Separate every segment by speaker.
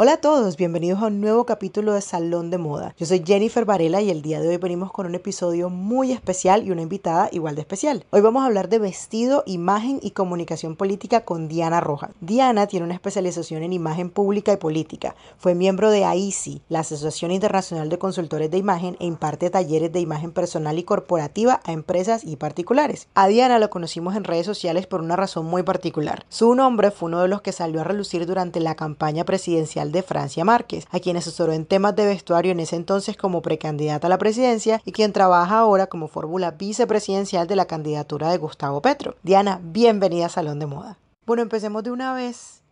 Speaker 1: Hola a todos, bienvenidos a un nuevo capítulo de Salón de Moda. Yo soy Jennifer Varela y el día de hoy venimos con un episodio muy especial y una invitada igual de especial. Hoy vamos a hablar de vestido, imagen y comunicación política con Diana Rojas. Diana tiene una especialización en imagen pública y política. Fue miembro de AICI, la Asociación Internacional de Consultores de Imagen, e imparte talleres de imagen personal y corporativa a empresas y particulares. A Diana lo conocimos en redes sociales por una razón muy particular. Su nombre fue uno de los que salió a relucir durante la campaña presidencial de Francia Márquez, a quien asesoró en temas de vestuario en ese entonces como precandidata a la presidencia y quien trabaja ahora como fórmula vicepresidencial de la candidatura de Gustavo Petro. Diana, bienvenida a Salón de Moda. Bueno, empecemos de una vez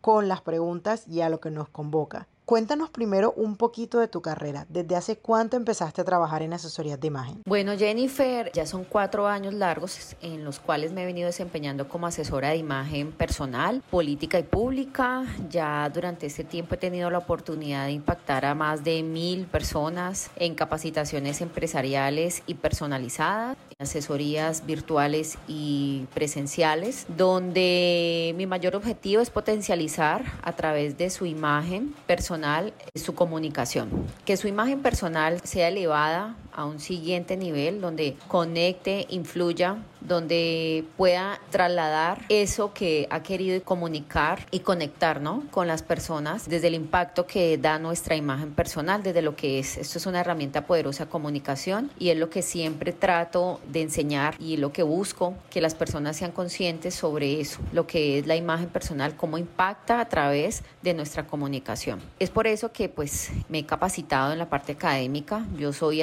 Speaker 1: con las preguntas y a lo que nos convoca. Cuéntanos primero un poquito de tu carrera. ¿Desde hace cuánto empezaste a trabajar en asesorías de imagen?
Speaker 2: Bueno, Jennifer, ya son cuatro años largos en los cuales me he venido desempeñando como asesora de imagen personal, política y pública. Ya durante este tiempo he tenido la oportunidad de impactar a más de mil personas en capacitaciones empresariales y personalizadas, asesorías virtuales y presenciales, donde mi mayor objetivo es potencializar a través de su imagen personal su comunicación. Que su imagen personal sea elevada a un siguiente nivel donde conecte, influya, donde pueda trasladar eso que ha querido comunicar y conectar ¿no? con las personas desde el impacto que da nuestra imagen personal, desde lo que es. Esto es una herramienta poderosa de comunicación y es lo que siempre trato de enseñar y lo que busco que las personas sean conscientes sobre eso, lo que es la imagen personal, cómo impacta a través de nuestra comunicación. Es por eso que pues me he capacitado en la parte académica. Yo soy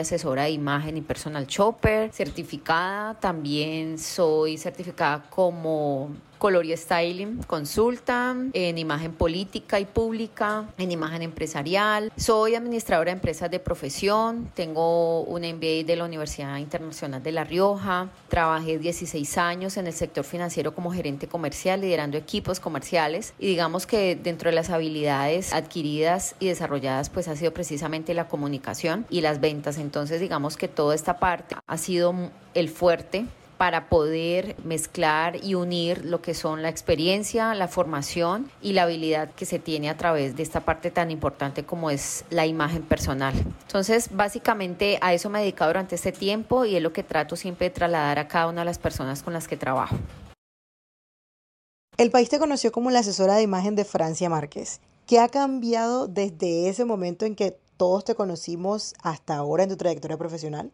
Speaker 2: imagen y personal shopper, certificada. También soy certificada como Color y Styling consulta, en imagen política y pública, en imagen empresarial. Soy administradora de empresas de profesión, tengo un MBA de la Universidad Internacional de La Rioja, trabajé 16 años en el sector financiero como gerente comercial, liderando equipos comerciales y digamos que dentro de las habilidades adquiridas y desarrolladas pues ha sido precisamente la comunicación y las ventas. Entonces digamos que toda esta parte ha sido el fuerte para poder mezclar y unir lo que son la experiencia, la formación y la habilidad que se tiene a través de esta parte tan importante como es la imagen personal. Entonces, básicamente a eso me he dedicado durante este tiempo y es lo que trato siempre de trasladar a cada una de las personas con las que trabajo.
Speaker 1: El país te conoció como la asesora de imagen de Francia Márquez. ¿Qué ha cambiado desde ese momento en que todos te conocimos hasta ahora en tu trayectoria profesional?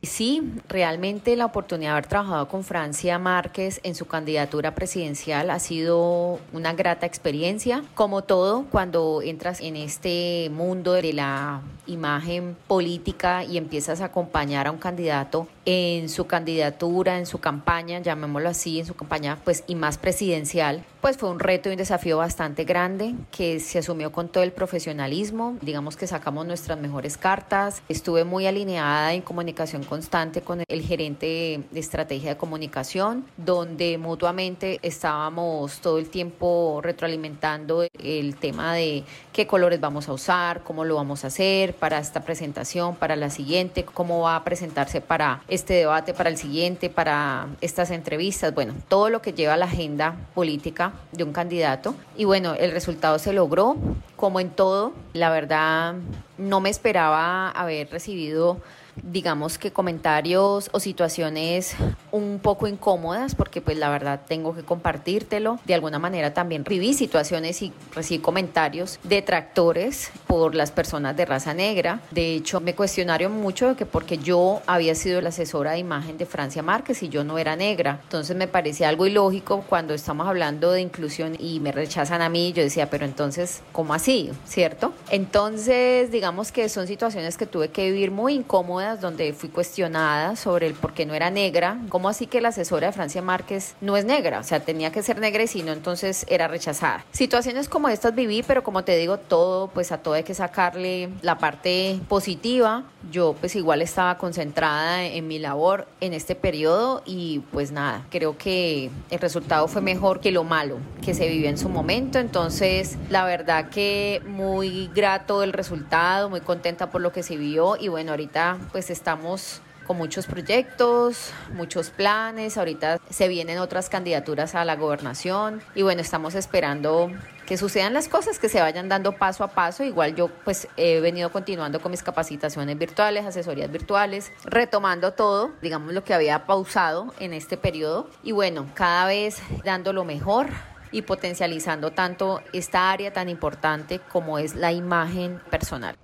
Speaker 2: Sí, realmente la oportunidad de haber trabajado con Francia Márquez en su candidatura presidencial ha sido una grata experiencia. Como todo, cuando entras en este mundo de la imagen política y empiezas a acompañar a un candidato en su candidatura, en su campaña, llamémoslo así, en su campaña, pues y más presidencial, pues fue un reto y un desafío bastante grande que se asumió con todo el profesionalismo. Digamos que sacamos nuestras mejores cartas. Estuve muy alineada en comunicación constante con el gerente de estrategia de comunicación, donde mutuamente estábamos todo el tiempo retroalimentando el tema de qué colores vamos a usar, cómo lo vamos a hacer para esta presentación, para la siguiente, cómo va a presentarse para este debate, para el siguiente, para estas entrevistas. Bueno, todo lo que lleva la agenda política de un candidato. Y bueno, el resultado se logró. Como en todo, la verdad no me esperaba haber recibido digamos que comentarios o situaciones un poco incómodas, porque pues la verdad tengo que compartírtelo. De alguna manera también recibí situaciones y recibí comentarios detractores por las personas de raza negra. De hecho, me cuestionaron mucho de que porque yo había sido la asesora de imagen de Francia Márquez y yo no era negra. Entonces me parecía algo ilógico cuando estamos hablando de inclusión y me rechazan a mí. Yo decía, pero entonces, ¿cómo así? ¿Cierto? Entonces, digamos que son situaciones que tuve que vivir muy incómodas donde fui cuestionada sobre el por qué no era negra. ¿Cómo así que la asesora de Francia Márquez no es negra? O sea, tenía que ser negra y si no, entonces era rechazada. Situaciones como estas viví, pero como te digo, todo, pues a todo hay que sacarle la parte positiva. Yo pues igual estaba concentrada en mi labor en este periodo y pues nada, creo que el resultado fue mejor que lo malo que se vivió en su momento. Entonces, la verdad que muy grato el resultado, muy contenta por lo que se vio y bueno, ahorita pues estamos con muchos proyectos, muchos planes. Ahorita se vienen otras candidaturas a la gobernación y bueno, estamos esperando que sucedan las cosas, que se vayan dando paso a paso. Igual yo pues he venido continuando con mis capacitaciones virtuales, asesorías virtuales, retomando todo, digamos lo que había pausado en este periodo y bueno, cada vez dando lo mejor y potencializando tanto esta área tan importante como es la imagen personal.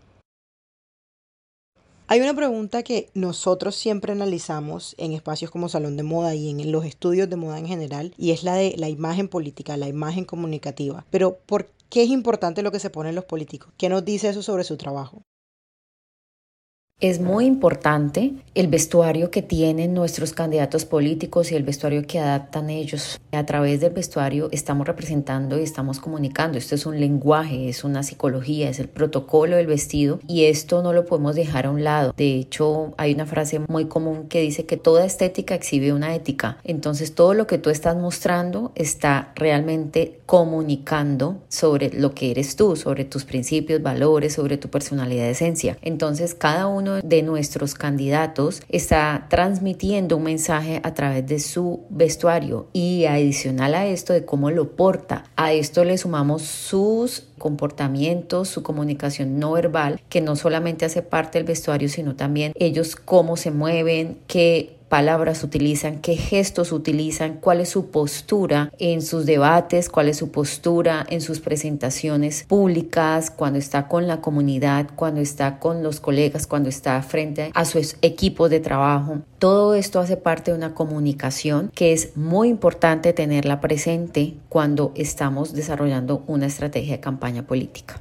Speaker 1: Hay una pregunta que nosotros siempre analizamos en espacios como Salón de Moda y en los estudios de moda en general, y es la de la imagen política, la imagen comunicativa. Pero, ¿por qué es importante lo que se ponen los políticos? ¿Qué nos dice eso sobre su trabajo?
Speaker 2: Es muy importante el vestuario que tienen nuestros candidatos políticos y el vestuario que adaptan ellos. A través del vestuario estamos representando y estamos comunicando. Esto es un lenguaje, es una psicología, es el protocolo del vestido y esto no lo podemos dejar a un lado. De hecho, hay una frase muy común que dice que toda estética exhibe una ética. Entonces, todo lo que tú estás mostrando está realmente comunicando sobre lo que eres tú, sobre tus principios, valores, sobre tu personalidad, esencia. Entonces, cada uno de nuestros candidatos está transmitiendo un mensaje a través de su vestuario y adicional a esto de cómo lo porta. A esto le sumamos sus comportamientos, su comunicación no verbal, que no solamente hace parte del vestuario, sino también ellos cómo se mueven, qué palabras utilizan, qué gestos utilizan, cuál es su postura en sus debates, cuál es su postura en sus presentaciones públicas, cuando está con la comunidad, cuando está con los colegas, cuando está frente a su equipo de trabajo. Todo esto hace parte de una comunicación que es muy importante tenerla presente cuando estamos desarrollando una estrategia de campaña política.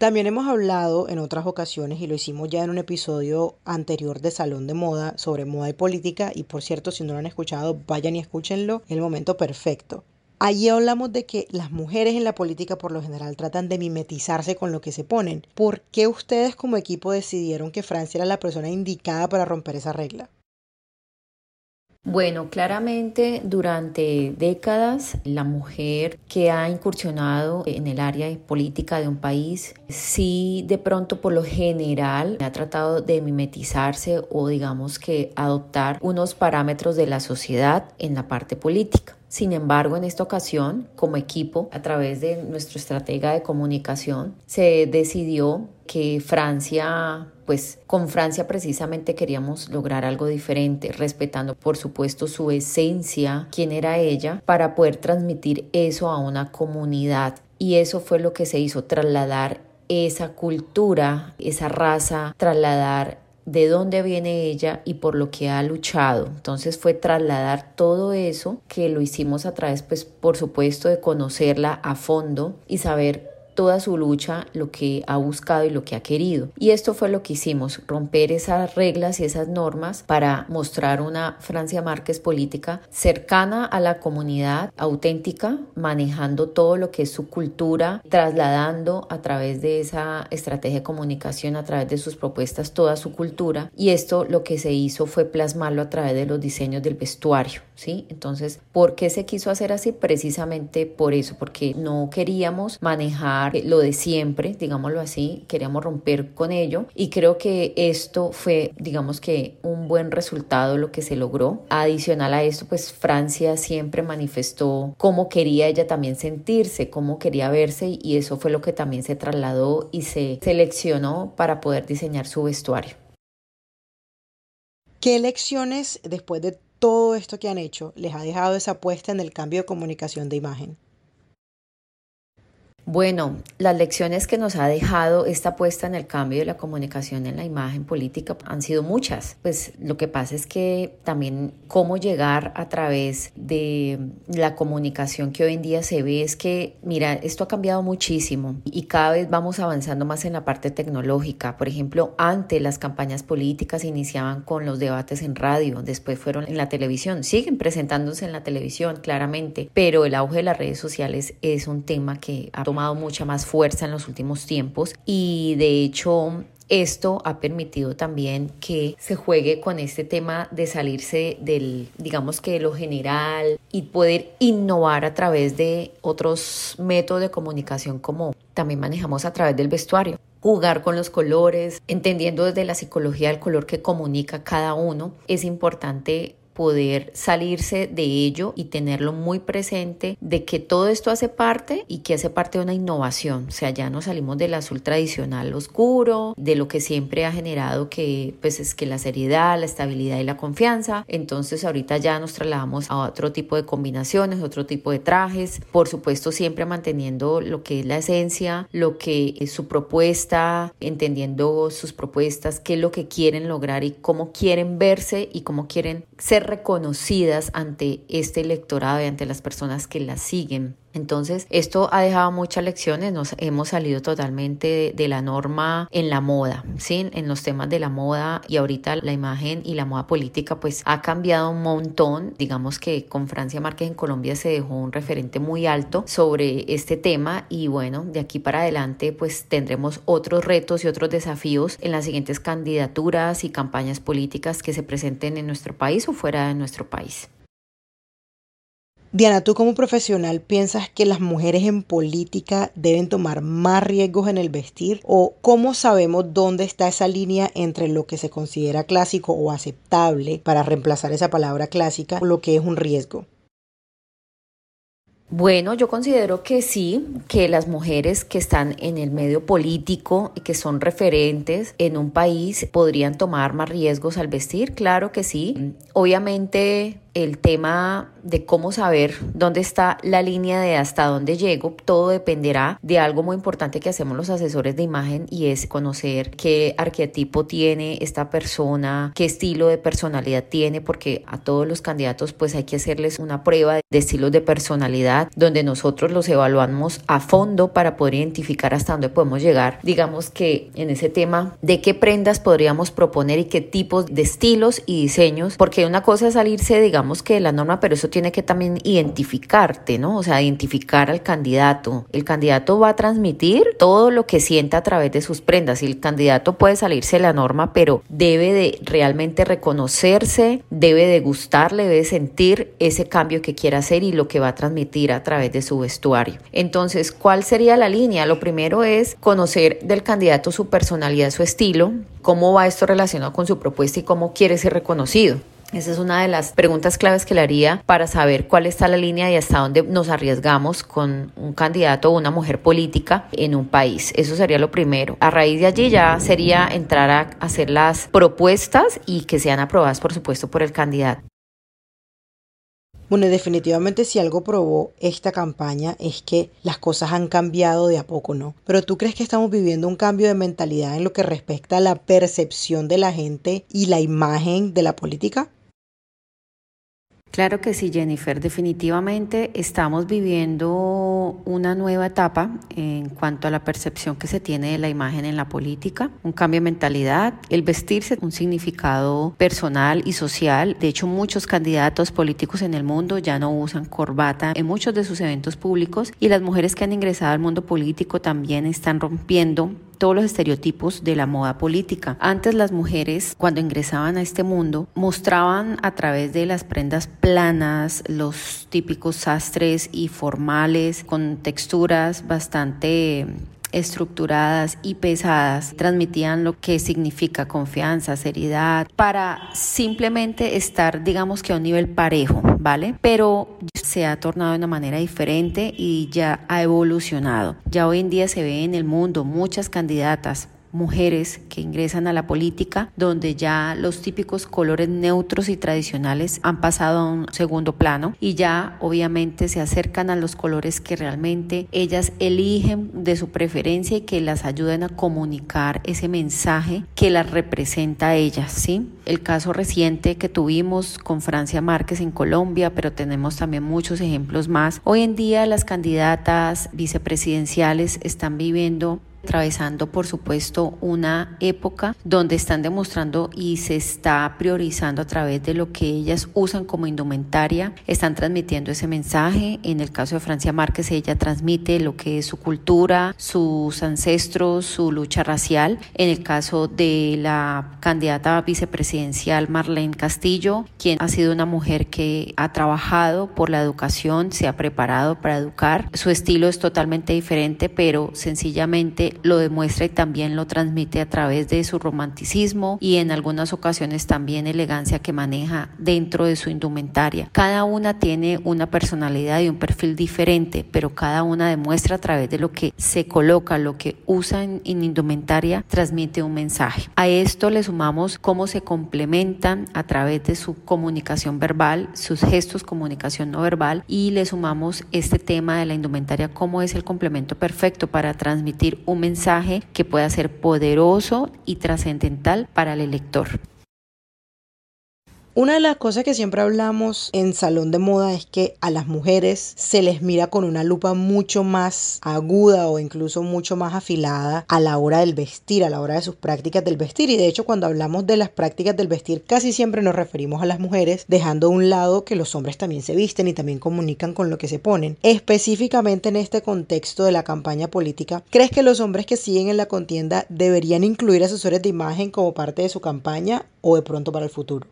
Speaker 1: También hemos hablado en otras ocasiones y lo hicimos ya en un episodio anterior de Salón de Moda sobre moda y política y por cierto si no lo han escuchado vayan y escúchenlo, el momento perfecto. Allí hablamos de que las mujeres en la política por lo general tratan de mimetizarse con lo que se ponen. ¿Por qué ustedes como equipo decidieron que Francia era la persona indicada para romper esa regla?
Speaker 2: Bueno, claramente durante décadas la mujer que ha incursionado en el área política de un país, sí de pronto por lo general ha tratado de mimetizarse o digamos que adoptar unos parámetros de la sociedad en la parte política. Sin embargo, en esta ocasión, como equipo, a través de nuestro estratega de comunicación, se decidió que Francia, pues con Francia precisamente queríamos lograr algo diferente, respetando por supuesto su esencia, quién era ella, para poder transmitir eso a una comunidad. Y eso fue lo que se hizo, trasladar esa cultura, esa raza, trasladar de dónde viene ella y por lo que ha luchado. Entonces fue trasladar todo eso que lo hicimos a través, pues por supuesto, de conocerla a fondo y saber toda su lucha, lo que ha buscado y lo que ha querido. Y esto fue lo que hicimos, romper esas reglas y esas normas para mostrar una Francia Márquez política cercana a la comunidad, auténtica, manejando todo lo que es su cultura, trasladando a través de esa estrategia de comunicación, a través de sus propuestas, toda su cultura. Y esto lo que se hizo fue plasmarlo a través de los diseños del vestuario, ¿sí? Entonces, ¿por qué se quiso hacer así? Precisamente por eso, porque no queríamos manejar lo de siempre, digámoslo así, queríamos romper con ello y creo que esto fue, digamos que un buen resultado lo que se logró. Adicional a esto, pues Francia siempre manifestó cómo quería ella también sentirse, cómo quería verse y eso fue lo que también se trasladó y se seleccionó para poder diseñar su vestuario.
Speaker 1: ¿Qué lecciones después de todo esto que han hecho les ha dejado esa apuesta en el cambio de comunicación de imagen?
Speaker 2: Bueno, las lecciones que nos ha dejado esta puesta en el cambio de la comunicación en la imagen política han sido muchas. Pues lo que pasa es que también cómo llegar a través de la comunicación que hoy en día se ve es que, mira, esto ha cambiado muchísimo y cada vez vamos avanzando más en la parte tecnológica. Por ejemplo, antes las campañas políticas iniciaban con los debates en radio, después fueron en la televisión, siguen presentándose en la televisión claramente, pero el auge de las redes sociales es un tema que ha tomado mucha más fuerza en los últimos tiempos y de hecho esto ha permitido también que se juegue con este tema de salirse del, digamos que lo general y poder innovar a través de otros métodos de comunicación como también manejamos a través del vestuario. Jugar con los colores, entendiendo desde la psicología el color que comunica cada uno, es importante poder salirse de ello y tenerlo muy presente de que todo esto hace parte y que hace parte de una innovación. O sea, ya no salimos del azul tradicional oscuro, de lo que siempre ha generado que pues es que la seriedad, la estabilidad y la confianza. Entonces ahorita ya nos trasladamos a otro tipo de combinaciones, otro tipo de trajes, por supuesto siempre manteniendo lo que es la esencia, lo que es su propuesta, entendiendo sus propuestas, qué es lo que quieren lograr y cómo quieren verse y cómo quieren ser reconocidas ante este electorado y ante las personas que las siguen. Entonces, esto ha dejado muchas lecciones, nos hemos salido totalmente de, la norma en la moda, ¿sí? En los temas de la moda y ahorita la imagen y la moda política pues ha cambiado un montón. Digamos que con Francia Márquez en Colombia se dejó un referente muy alto sobre este tema y bueno, de aquí para adelante pues tendremos otros retos y otros desafíos en las siguientes candidaturas y campañas políticas que se presenten en nuestro país o fuera de nuestro país.
Speaker 1: Diana, tú como profesional piensas que las mujeres en política deben tomar más riesgos en el vestir o cómo sabemos dónde está esa línea entre lo que se considera clásico o aceptable para reemplazar esa palabra clásica o lo que es un riesgo.
Speaker 2: Bueno, yo considero que sí, que las mujeres que están en el medio político y que son referentes en un país podrían tomar más riesgos al vestir, claro que sí. Obviamente el tema de cómo saber dónde está la línea de hasta dónde llego, todo dependerá de algo muy importante que hacemos los asesores de imagen y es conocer qué arquetipo tiene esta persona, qué estilo de personalidad tiene, porque a todos los candidatos pues hay que hacerles una prueba de estilos de personalidad donde nosotros los evaluamos a fondo para poder identificar hasta dónde podemos llegar. Digamos que en ese tema de qué prendas podríamos proponer y qué tipos de estilos y diseños, porque una cosa es salirse, digamos, digamos que la norma, pero eso tiene que también identificarte, ¿no? O sea, identificar al candidato. El candidato va a transmitir todo lo que sienta a través de sus prendas y el candidato puede salirse de la norma, pero debe de realmente reconocerse, debe de gustarle, debe sentir ese cambio que quiere hacer y lo que va a transmitir a través de su vestuario. Entonces, ¿cuál sería la línea? Lo primero es conocer del candidato su personalidad, su estilo, cómo va esto relacionado con su propuesta y cómo quiere ser reconocido. Esa es una de las preguntas claves que le haría para saber cuál está la línea y hasta dónde nos arriesgamos con un candidato o una mujer política en un país. Eso sería lo primero. A raíz de allí ya sería entrar a hacer las propuestas y que sean aprobadas, por supuesto, por el candidato.
Speaker 1: Bueno, definitivamente si algo probó esta campaña es que las cosas han cambiado de a poco, ¿no? Pero tú crees que estamos viviendo un cambio de mentalidad en lo que respecta a la percepción de la gente y la imagen de la política?
Speaker 2: Claro que sí, Jennifer. Definitivamente estamos viviendo una nueva etapa en cuanto a la percepción que se tiene de la imagen en la política, un cambio de mentalidad, el vestirse, un significado personal y social. De hecho, muchos candidatos políticos en el mundo ya no usan corbata en muchos de sus eventos públicos y las mujeres que han ingresado al mundo político también están rompiendo todos los estereotipos de la moda política. Antes las mujeres, cuando ingresaban a este mundo, mostraban a través de las prendas planas, los típicos sastres y formales, con texturas bastante estructuradas y pesadas transmitían lo que significa confianza, seriedad, para simplemente estar, digamos que a un nivel parejo, ¿vale? Pero se ha tornado de una manera diferente y ya ha evolucionado. Ya hoy en día se ve en el mundo muchas candidatas mujeres que ingresan a la política, donde ya los típicos colores neutros y tradicionales han pasado a un segundo plano y ya obviamente se acercan a los colores que realmente ellas eligen de su preferencia y que las ayuden a comunicar ese mensaje que las representa a ellas, ¿sí? El caso reciente que tuvimos con Francia Márquez en Colombia, pero tenemos también muchos ejemplos más. Hoy en día las candidatas vicepresidenciales están viviendo atravesando por supuesto una época donde están demostrando y se está priorizando a través de lo que ellas usan como indumentaria, están transmitiendo ese mensaje. En el caso de Francia Márquez, ella transmite lo que es su cultura, sus ancestros, su lucha racial. En el caso de la candidata vicepresidencial Marlene Castillo, quien ha sido una mujer que ha trabajado por la educación, se ha preparado para educar. Su estilo es totalmente diferente, pero sencillamente lo demuestra y también lo transmite a través de su romanticismo y en algunas ocasiones también elegancia que maneja dentro de su indumentaria. Cada una tiene una personalidad y un perfil diferente, pero cada una demuestra a través de lo que se coloca, lo que usa en, indumentaria, transmite un mensaje. A esto le sumamos cómo se complementan a través de su comunicación verbal, sus gestos, comunicación no verbal y le sumamos este tema de la indumentaria, cómo es el complemento perfecto para transmitir un mensaje que pueda ser poderoso y trascendental para el elector.
Speaker 1: Una de las cosas que siempre hablamos en Salón de Moda es que a las mujeres se les mira con una lupa mucho más aguda o incluso mucho más afilada a la hora del vestir, a la hora de sus prácticas del vestir. Y de hecho cuando hablamos de las prácticas del vestir casi siempre nos referimos a las mujeres, dejando a un lado que los hombres también se visten y también comunican con lo que se ponen. Específicamente en este contexto de la campaña política, ¿crees que los hombres que siguen en la contienda deberían incluir asesores de imagen como parte de su campaña o de pronto para el futuro?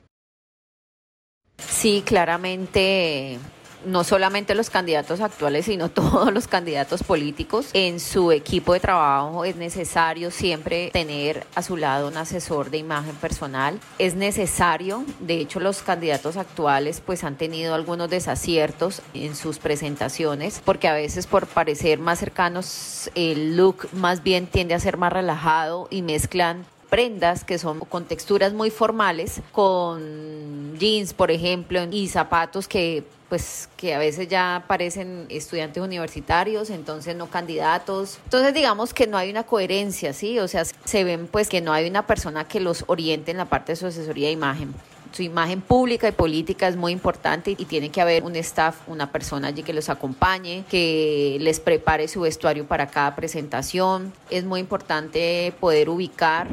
Speaker 2: Sí, claramente no solamente los candidatos actuales, sino todos los candidatos políticos. En su equipo de trabajo es necesario siempre tener a su lado un asesor de imagen personal. Es necesario, de hecho los candidatos actuales pues han tenido algunos desaciertos en sus presentaciones, porque a veces por parecer más cercanos el look más bien tiende a ser más relajado y mezclan prendas que son con texturas muy formales, con jeans, por ejemplo, y zapatos que pues que a veces ya parecen estudiantes universitarios, entonces no candidatos. Entonces digamos que no hay una coherencia, ¿sí? O sea, se ven pues que no hay una persona que los oriente en la parte de su asesoría de imagen su imagen pública y política es muy importante y tiene que haber un staff, una persona allí que los acompañe, que les prepare su vestuario para cada presentación. Es muy importante poder ubicar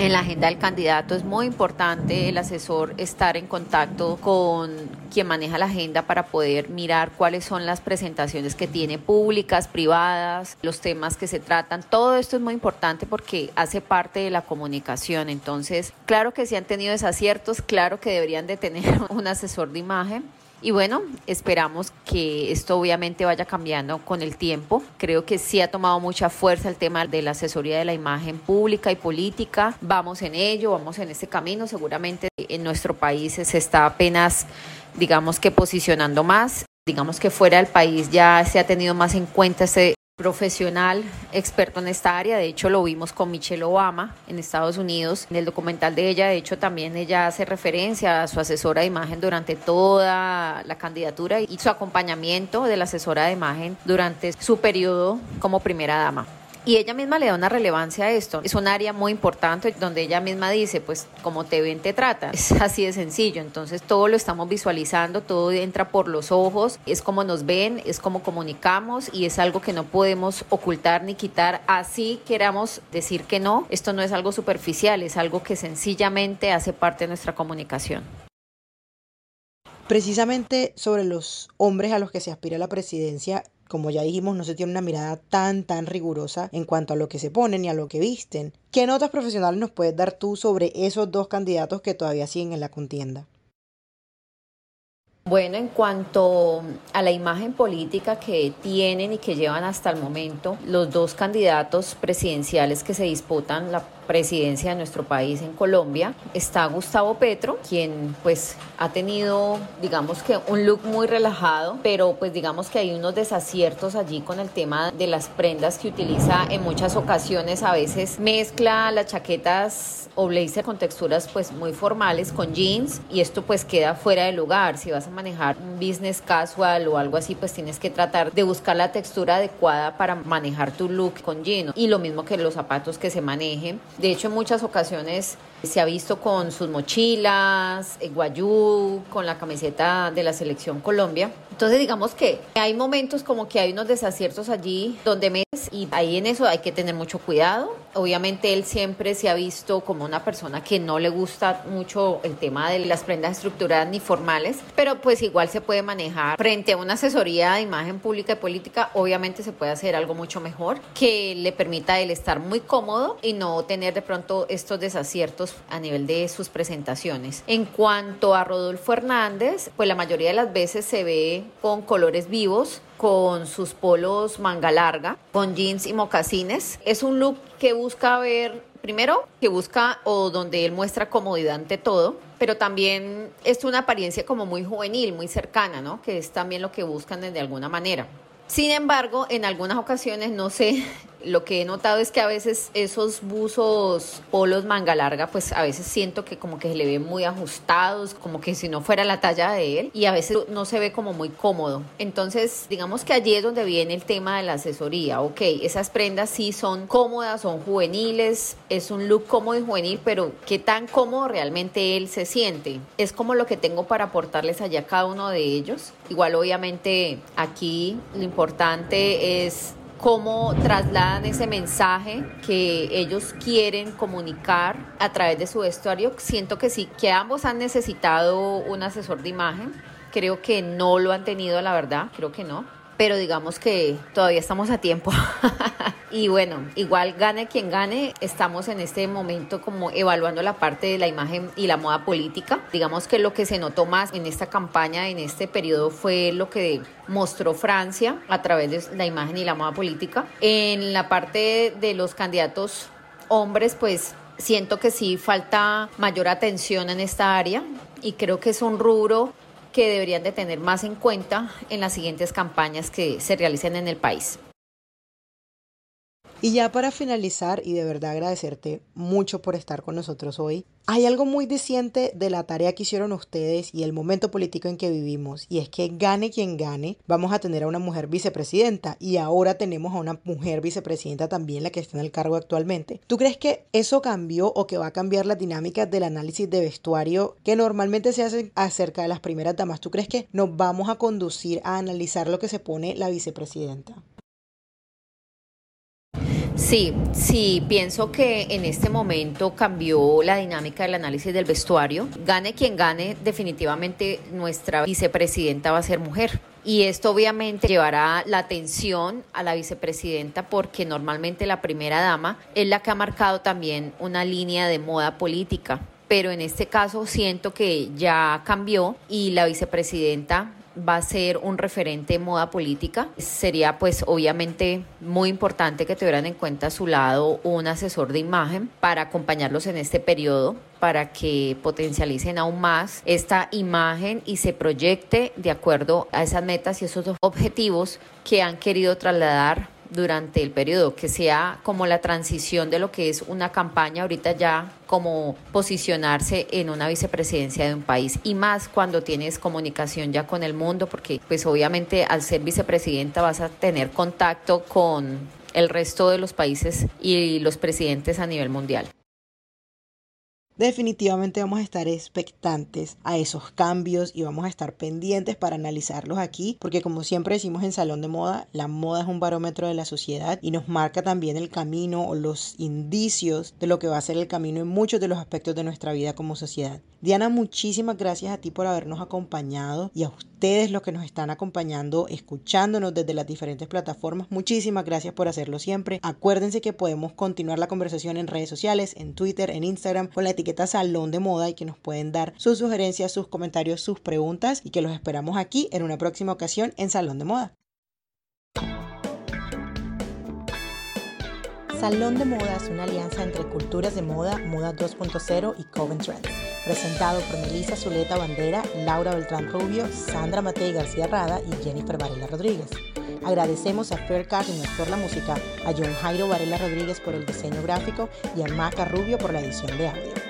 Speaker 2: en la agenda del candidato es muy importante el asesor estar en contacto con quien maneja la agenda para poder mirar cuáles son las presentaciones que tiene públicas, privadas, los temas que se tratan. Todo esto es muy importante porque hace parte de la comunicación. Entonces, claro que si han tenido desaciertos, claro que deberían de tener un asesor de imagen y bueno, esperamos que esto obviamente vaya cambiando con el tiempo. Creo que sí ha tomado mucha fuerza el tema de la asesoría de la imagen pública y política. Vamos en ello, vamos en este camino. Seguramente en nuestro país se está apenas, digamos que posicionando más digamos que fuera del país ya se ha tenido más en cuenta este profesional experto en esta área. De hecho, lo vimos con Michelle Obama en Estados Unidos. En el documental de ella, de hecho, también ella hace referencia a su asesora de imagen durante toda la candidatura y su acompañamiento de la asesora de imagen durante su periodo como primera dama. Y ella misma le da una relevancia a esto. Es un área muy importante donde ella misma dice, pues como te ven, te trata. Es así de sencillo. Entonces todo lo estamos visualizando, todo entra por los ojos, es como nos ven, es como comunicamos y es algo que no podemos ocultar ni quitar. Así queramos decir que no, esto no es algo superficial, es algo que sencillamente hace parte de nuestra comunicación.
Speaker 1: Precisamente sobre los hombres a los que se aspira la presidencia, como ya dijimos, no se tiene una mirada tan, tan rigurosa en cuanto a lo que se ponen y a lo que visten. ¿Qué notas profesionales nos puedes dar tú sobre esos dos candidatos que todavía siguen en la contienda?
Speaker 2: Bueno, en cuanto a la imagen política que tienen y que llevan hasta el momento los dos candidatos presidenciales que se disputan la presidencia de nuestro país en Colombia, está Gustavo Petro, quien pues ha tenido, digamos que un look muy relajado, pero pues digamos que hay unos desaciertos allí con el tema de las prendas que utiliza en muchas ocasiones, a veces mezcla las chaquetas o blazer con texturas pues muy formales con jeans y esto pues queda fuera de lugar. Si vas a manejar un business casual o algo así, pues tienes que tratar de buscar la textura adecuada para manejar tu look con jeans y lo mismo que los zapatos que se manejen. De hecho, en muchas ocasiones se ha visto con sus mochilas, el guayú, con la camiseta de la selección Colombia. Entonces digamos que hay momentos como que hay unos desaciertos allí donde me y ahí en eso hay que tener mucho cuidado. Obviamente él siempre se ha visto como una persona que no le gusta mucho el tema de las prendas estructuradas ni formales, pero pues igual se puede manejar frente a una asesoría de imagen pública y política, obviamente se puede hacer algo mucho mejor que le permita a él estar muy cómodo y no tener de pronto estos desaciertos a nivel de sus presentaciones. En cuanto a Rodolfo Hernández, pues la mayoría de las veces se ve con colores vivos, con sus polos manga larga, con jeans y mocasines. Es un look que busca ver, primero, que busca o donde él muestra comodidad ante todo, pero también es una apariencia como muy juvenil, muy cercana, ¿no? Que es también lo que buscan de alguna manera. Sin embargo, en algunas ocasiones, no sé, lo que he notado es que a veces esos buzos polos manga larga, pues a veces siento que como que se le ven muy ajustados, como que si no fuera la talla de él, y a veces no se ve como muy cómodo. Entonces, digamos que allí es donde viene el tema de la asesoría. Ok, esas prendas sí son cómodas, son juveniles, es un look cómodo y juvenil, pero ¿qué tan cómodo realmente él se siente? Es como lo que tengo para aportarles allá a cada uno de ellos. Igual obviamente aquí lo importante es cómo trasladan ese mensaje que ellos quieren comunicar a través de su vestuario. Siento que sí, que ambos han necesitado un asesor de imagen. Creo que no lo han tenido, la verdad, creo que no pero digamos que todavía estamos a tiempo. y bueno, igual gane quien gane, estamos en este momento como evaluando la parte de la imagen y la moda política. Digamos que lo que se notó más en esta campaña, en este periodo, fue lo que mostró Francia a través de la imagen y la moda política. En la parte de los candidatos hombres, pues siento que sí falta mayor atención en esta área y creo que es un rubro que deberían de tener más en cuenta en las siguientes campañas que se realicen en el país.
Speaker 1: Y ya para finalizar, y de verdad agradecerte mucho por estar con nosotros hoy, hay algo muy diciente de la tarea que hicieron ustedes y el momento político en que vivimos, y es que gane quien gane, vamos a tener a una mujer vicepresidenta, y ahora tenemos a una mujer vicepresidenta también, la que está en el cargo actualmente. ¿Tú crees que eso cambió o que va a cambiar la dinámica del análisis de vestuario que normalmente se hace acerca de las primeras damas? ¿Tú crees que nos vamos a conducir a analizar lo que se pone la vicepresidenta?
Speaker 2: Sí, sí, pienso que en este momento cambió la dinámica del análisis del vestuario. Gane quien gane, definitivamente nuestra vicepresidenta va a ser mujer. Y esto obviamente llevará la atención a la vicepresidenta porque normalmente la primera dama es la que ha marcado también una línea de moda política. Pero en este caso siento que ya cambió y la vicepresidenta va a ser un referente en moda política. Sería pues obviamente muy importante que tuvieran en cuenta a su lado un asesor de imagen para acompañarlos en este periodo para que potencialicen aún más esta imagen y se proyecte de acuerdo a esas metas y esos objetivos que han querido trasladar durante el periodo, que sea como la transición de lo que es una campaña ahorita ya como posicionarse en una vicepresidencia de un país. Y más cuando tienes comunicación ya con el mundo, porque pues obviamente al ser vicepresidenta vas a tener contacto con el resto de los países y los presidentes a nivel mundial
Speaker 1: definitivamente vamos a estar expectantes a esos cambios y vamos a estar pendientes para analizarlos aquí, porque como siempre decimos en Salón de Moda, la moda es un barómetro de la sociedad y nos marca también el camino o los indicios de lo que va a ser el camino en muchos de los aspectos de nuestra vida como sociedad. Diana, muchísimas gracias a ti por habernos acompañado y a ustedes los que nos están acompañando, escuchándonos desde las diferentes plataformas. Muchísimas gracias por hacerlo siempre. Acuérdense que podemos continuar la conversación en redes sociales, en Twitter, en Instagram, con la etiqueta Salón de Moda y que nos pueden dar sus sugerencias, sus comentarios, sus preguntas y que los esperamos aquí en una próxima ocasión en Salón de Moda. Salón de Moda es una alianza entre Culturas de Moda, Moda 2.0 y Coven Trends, presentado por Melissa Zuleta Bandera, Laura Beltrán Rubio, Sandra Matei García Rada y Jennifer Varela Rodríguez. Agradecemos a Fair Cardinals por la música, a John Jairo Varela Rodríguez por el diseño gráfico y a Maca Rubio por la edición de audio.